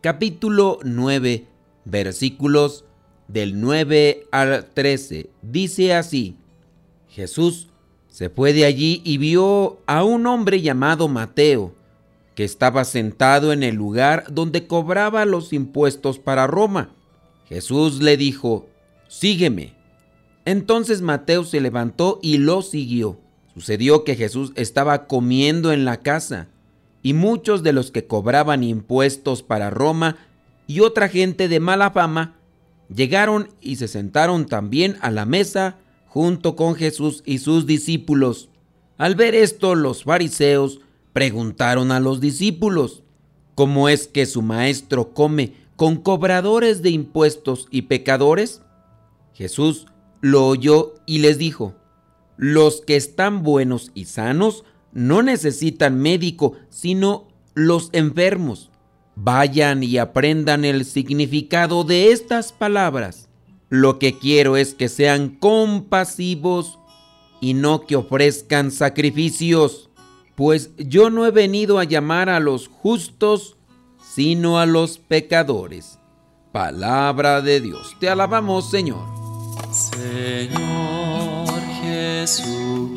capítulo 9, versículos del 9 al 13. Dice así, Jesús se fue de allí y vio a un hombre llamado Mateo, que estaba sentado en el lugar donde cobraba los impuestos para Roma. Jesús le dijo, sígueme. Entonces Mateo se levantó y lo siguió. Sucedió que Jesús estaba comiendo en la casa, y muchos de los que cobraban impuestos para Roma y otra gente de mala fama llegaron y se sentaron también a la mesa junto con Jesús y sus discípulos. Al ver esto, los fariseos preguntaron a los discípulos, ¿cómo es que su maestro come con cobradores de impuestos y pecadores? Jesús lo oyó y les dijo, los que están buenos y sanos no necesitan médico, sino los enfermos. Vayan y aprendan el significado de estas palabras. Lo que quiero es que sean compasivos y no que ofrezcan sacrificios, pues yo no he venido a llamar a los justos, sino a los pecadores. Palabra de Dios. Te alabamos, Señor. Señor Jesucristo,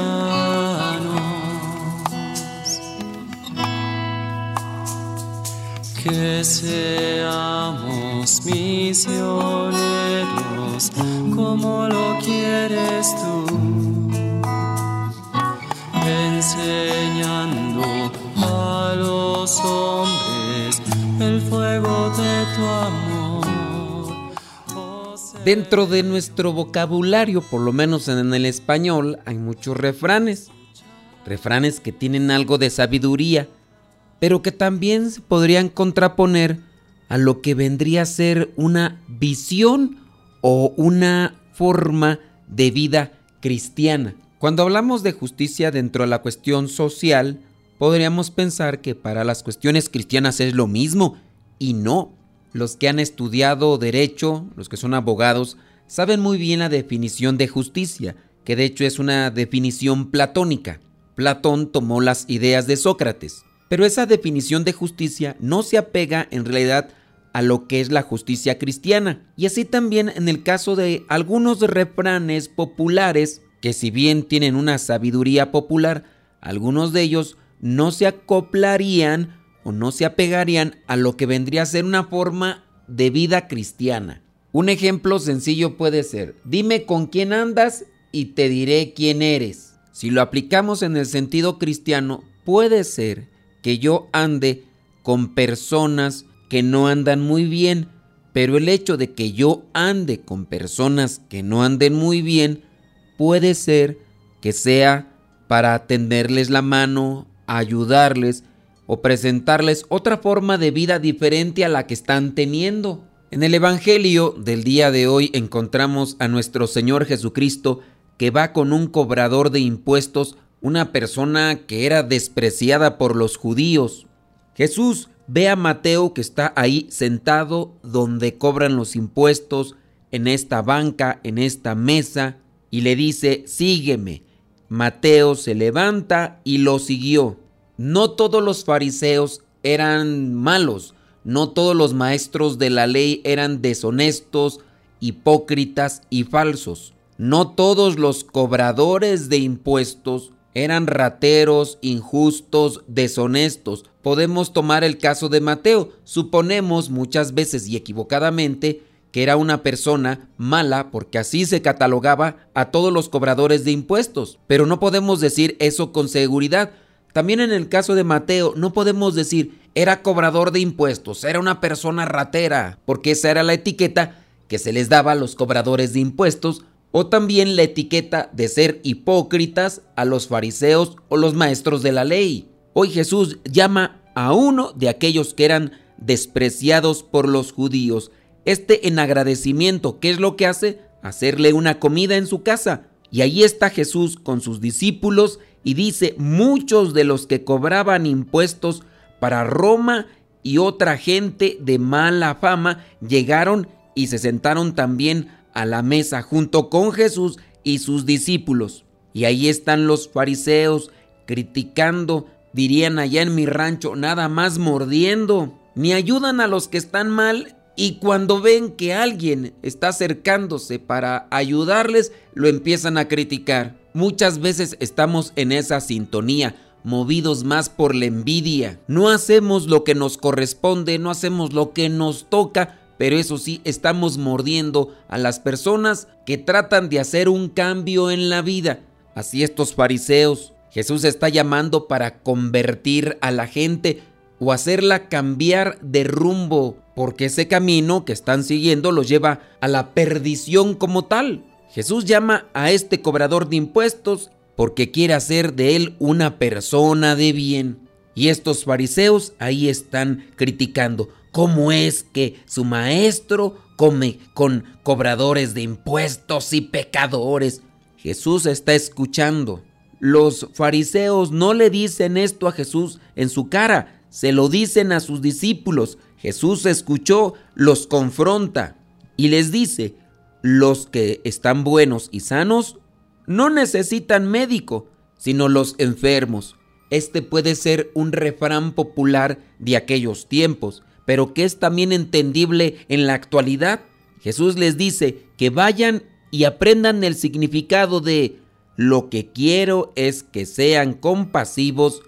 Que seamos misioneros como lo quieres tú, enseñando a los hombres el fuego de tu amor. Dentro de nuestro vocabulario, por lo menos en el español, hay muchos refranes. Refranes que tienen algo de sabiduría, pero que también se podrían contraponer a lo que vendría a ser una visión o una forma de vida cristiana. Cuando hablamos de justicia dentro de la cuestión social, podríamos pensar que para las cuestiones cristianas es lo mismo, y no. Los que han estudiado derecho, los que son abogados, saben muy bien la definición de justicia, que de hecho es una definición platónica. Platón tomó las ideas de Sócrates, pero esa definición de justicia no se apega en realidad a lo que es la justicia cristiana. Y así también en el caso de algunos refranes populares, que si bien tienen una sabiduría popular, algunos de ellos no se acoplarían o no se apegarían a lo que vendría a ser una forma de vida cristiana. Un ejemplo sencillo puede ser, dime con quién andas y te diré quién eres. Si lo aplicamos en el sentido cristiano, puede ser que yo ande con personas que no andan muy bien, pero el hecho de que yo ande con personas que no anden muy bien, puede ser que sea para tenderles la mano, ayudarles, o presentarles otra forma de vida diferente a la que están teniendo. En el Evangelio del día de hoy encontramos a nuestro Señor Jesucristo que va con un cobrador de impuestos, una persona que era despreciada por los judíos. Jesús ve a Mateo que está ahí sentado donde cobran los impuestos, en esta banca, en esta mesa, y le dice, sígueme. Mateo se levanta y lo siguió. No todos los fariseos eran malos, no todos los maestros de la ley eran deshonestos, hipócritas y falsos. No todos los cobradores de impuestos eran rateros, injustos, deshonestos. Podemos tomar el caso de Mateo. Suponemos muchas veces y equivocadamente que era una persona mala porque así se catalogaba a todos los cobradores de impuestos. Pero no podemos decir eso con seguridad. También en el caso de Mateo no podemos decir era cobrador de impuestos, era una persona ratera, porque esa era la etiqueta que se les daba a los cobradores de impuestos o también la etiqueta de ser hipócritas a los fariseos o los maestros de la ley. Hoy Jesús llama a uno de aquellos que eran despreciados por los judíos. Este en agradecimiento, ¿qué es lo que hace? Hacerle una comida en su casa. Y ahí está Jesús con sus discípulos y dice, muchos de los que cobraban impuestos para Roma y otra gente de mala fama llegaron y se sentaron también a la mesa junto con Jesús y sus discípulos. Y ahí están los fariseos criticando, dirían allá en mi rancho, nada más mordiendo. Ni ayudan a los que están mal y cuando ven que alguien está acercándose para ayudarles, lo empiezan a criticar. Muchas veces estamos en esa sintonía, movidos más por la envidia. No hacemos lo que nos corresponde, no hacemos lo que nos toca, pero eso sí, estamos mordiendo a las personas que tratan de hacer un cambio en la vida. Así estos fariseos, Jesús está llamando para convertir a la gente o hacerla cambiar de rumbo, porque ese camino que están siguiendo los lleva a la perdición como tal. Jesús llama a este cobrador de impuestos porque quiere hacer de él una persona de bien. Y estos fariseos ahí están criticando cómo es que su maestro come con cobradores de impuestos y pecadores. Jesús está escuchando. Los fariseos no le dicen esto a Jesús en su cara, se lo dicen a sus discípulos. Jesús escuchó, los confronta y les dice, los que están buenos y sanos no necesitan médico, sino los enfermos. Este puede ser un refrán popular de aquellos tiempos, pero que es también entendible en la actualidad. Jesús les dice que vayan y aprendan el significado de lo que quiero es que sean compasivos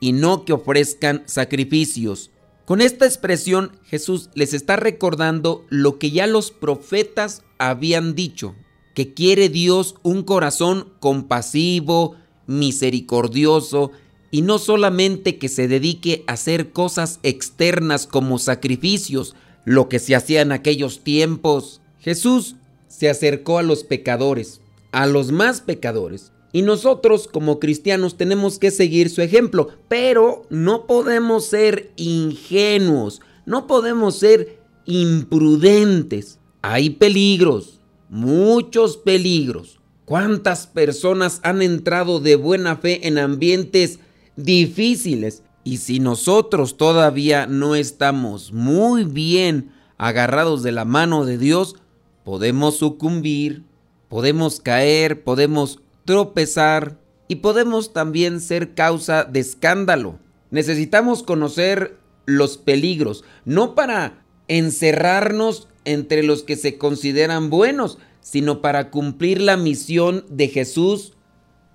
y no que ofrezcan sacrificios. Con esta expresión Jesús les está recordando lo que ya los profetas habían dicho, que quiere Dios un corazón compasivo, misericordioso, y no solamente que se dedique a hacer cosas externas como sacrificios, lo que se hacía en aquellos tiempos. Jesús se acercó a los pecadores, a los más pecadores. Y nosotros como cristianos tenemos que seguir su ejemplo, pero no podemos ser ingenuos, no podemos ser imprudentes. Hay peligros, muchos peligros. ¿Cuántas personas han entrado de buena fe en ambientes difíciles. Y si nosotros todavía no estamos muy bien agarrados de la mano de Dios, podemos sucumbir, podemos caer, podemos tropezar y podemos también ser causa de escándalo. Necesitamos conocer los peligros, no para encerrarnos entre los que se consideran buenos, sino para cumplir la misión de Jesús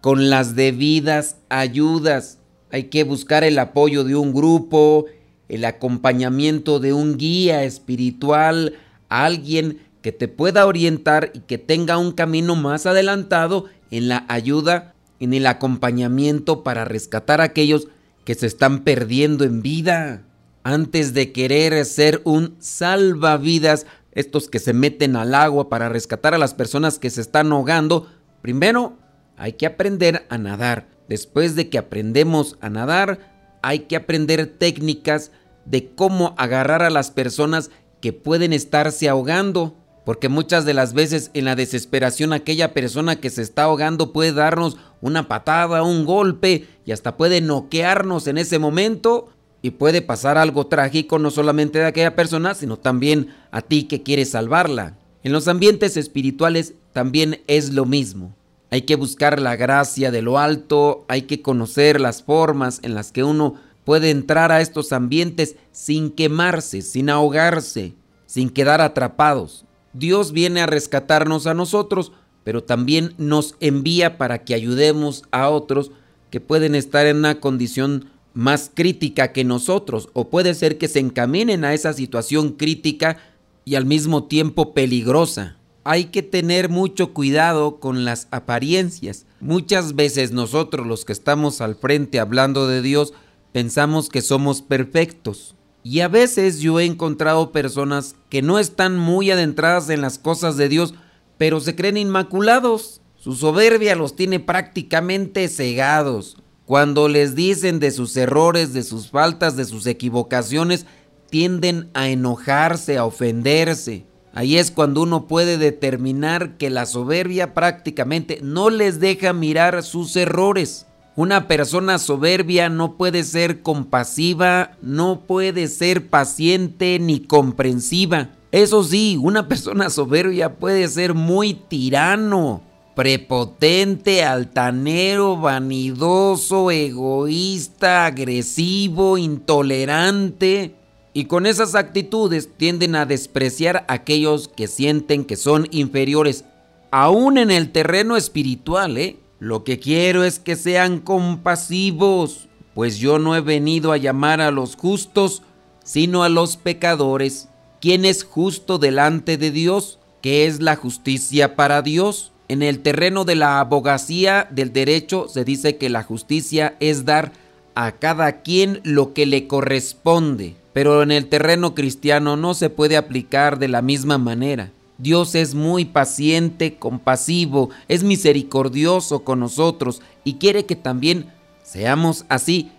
con las debidas ayudas hay que buscar el apoyo de un grupo, el acompañamiento de un guía espiritual, alguien que te pueda orientar y que tenga un camino más adelantado en la ayuda, en el acompañamiento para rescatar a aquellos que se están perdiendo en vida. Antes de querer ser un salvavidas, estos que se meten al agua para rescatar a las personas que se están ahogando, primero hay que aprender a nadar. Después de que aprendemos a nadar, hay que aprender técnicas de cómo agarrar a las personas que pueden estarse ahogando. Porque muchas de las veces en la desesperación aquella persona que se está ahogando puede darnos una patada, un golpe y hasta puede noquearnos en ese momento y puede pasar algo trágico no solamente de aquella persona, sino también a ti que quieres salvarla. En los ambientes espirituales también es lo mismo. Hay que buscar la gracia de lo alto, hay que conocer las formas en las que uno puede entrar a estos ambientes sin quemarse, sin ahogarse, sin quedar atrapados. Dios viene a rescatarnos a nosotros, pero también nos envía para que ayudemos a otros que pueden estar en una condición más crítica que nosotros o puede ser que se encaminen a esa situación crítica y al mismo tiempo peligrosa. Hay que tener mucho cuidado con las apariencias. Muchas veces nosotros los que estamos al frente hablando de Dios pensamos que somos perfectos. Y a veces yo he encontrado personas que no están muy adentradas en las cosas de Dios, pero se creen inmaculados. Su soberbia los tiene prácticamente cegados. Cuando les dicen de sus errores, de sus faltas, de sus equivocaciones, tienden a enojarse, a ofenderse. Ahí es cuando uno puede determinar que la soberbia prácticamente no les deja mirar sus errores. Una persona soberbia no puede ser compasiva, no puede ser paciente ni comprensiva. Eso sí, una persona soberbia puede ser muy tirano, prepotente, altanero, vanidoso, egoísta, agresivo, intolerante. Y con esas actitudes tienden a despreciar a aquellos que sienten que son inferiores, aún en el terreno espiritual. ¿eh? Lo que quiero es que sean compasivos, pues yo no he venido a llamar a los justos, sino a los pecadores. ¿Quién es justo delante de Dios? ¿Qué es la justicia para Dios? En el terreno de la abogacía del derecho se dice que la justicia es dar a cada quien lo que le corresponde, pero en el terreno cristiano no se puede aplicar de la misma manera. Dios es muy paciente, compasivo, es misericordioso con nosotros y quiere que también seamos así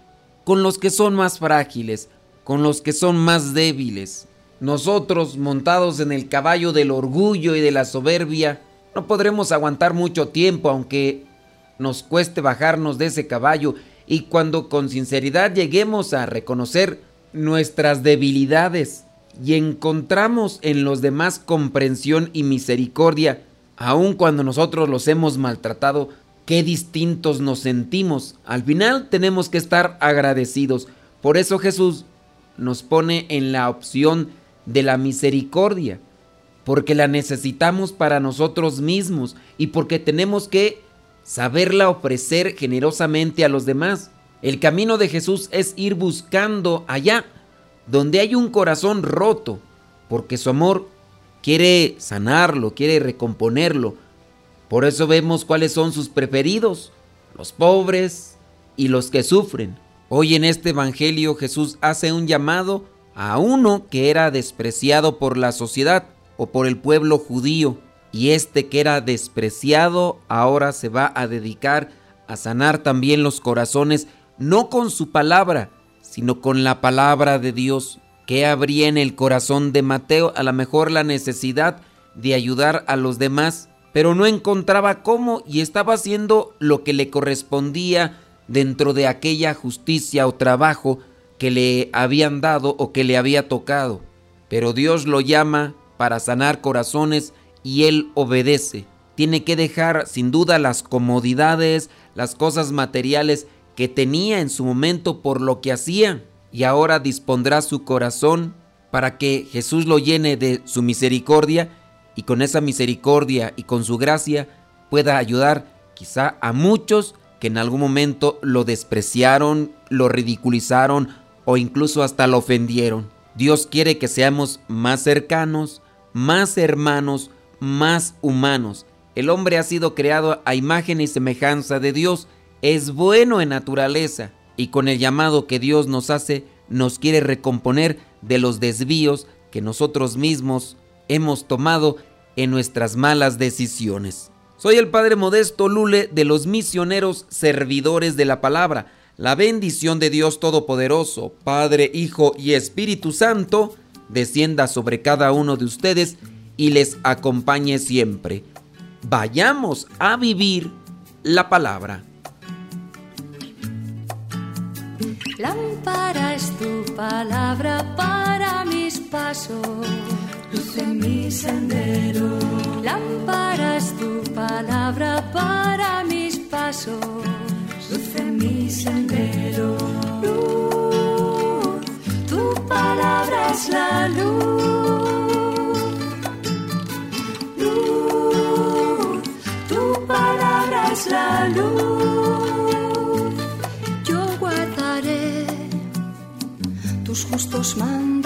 con los que son más frágiles, con los que son más débiles. Nosotros, montados en el caballo del orgullo y de la soberbia, no podremos aguantar mucho tiempo aunque nos cueste bajarnos de ese caballo y cuando con sinceridad lleguemos a reconocer nuestras debilidades y encontramos en los demás comprensión y misericordia, aun cuando nosotros los hemos maltratado, qué distintos nos sentimos. Al final tenemos que estar agradecidos. Por eso Jesús nos pone en la opción de la misericordia porque la necesitamos para nosotros mismos y porque tenemos que saberla ofrecer generosamente a los demás. El camino de Jesús es ir buscando allá donde hay un corazón roto, porque su amor quiere sanarlo, quiere recomponerlo. Por eso vemos cuáles son sus preferidos, los pobres y los que sufren. Hoy en este Evangelio Jesús hace un llamado a uno que era despreciado por la sociedad, o por el pueblo judío, y este que era despreciado ahora se va a dedicar a sanar también los corazones, no con su palabra, sino con la palabra de Dios. que habría en el corazón de Mateo? A lo mejor la necesidad de ayudar a los demás, pero no encontraba cómo y estaba haciendo lo que le correspondía dentro de aquella justicia o trabajo que le habían dado o que le había tocado. Pero Dios lo llama para sanar corazones y Él obedece. Tiene que dejar sin duda las comodidades, las cosas materiales que tenía en su momento por lo que hacía y ahora dispondrá su corazón para que Jesús lo llene de su misericordia y con esa misericordia y con su gracia pueda ayudar quizá a muchos que en algún momento lo despreciaron, lo ridiculizaron o incluso hasta lo ofendieron. Dios quiere que seamos más cercanos, más hermanos, más humanos. El hombre ha sido creado a imagen y semejanza de Dios, es bueno en naturaleza y con el llamado que Dios nos hace nos quiere recomponer de los desvíos que nosotros mismos hemos tomado en nuestras malas decisiones. Soy el Padre Modesto Lule de los misioneros servidores de la palabra. La bendición de Dios Todopoderoso, Padre, Hijo y Espíritu Santo, descienda sobre cada uno de ustedes y les acompañe siempre. Vayamos a vivir la palabra. Lámpara es tu palabra para mis pasos, luz en mi sendero. Lámpara es tu palabra para mis pasos, luz en mi sendero palabra es la luz. Ωστόσο.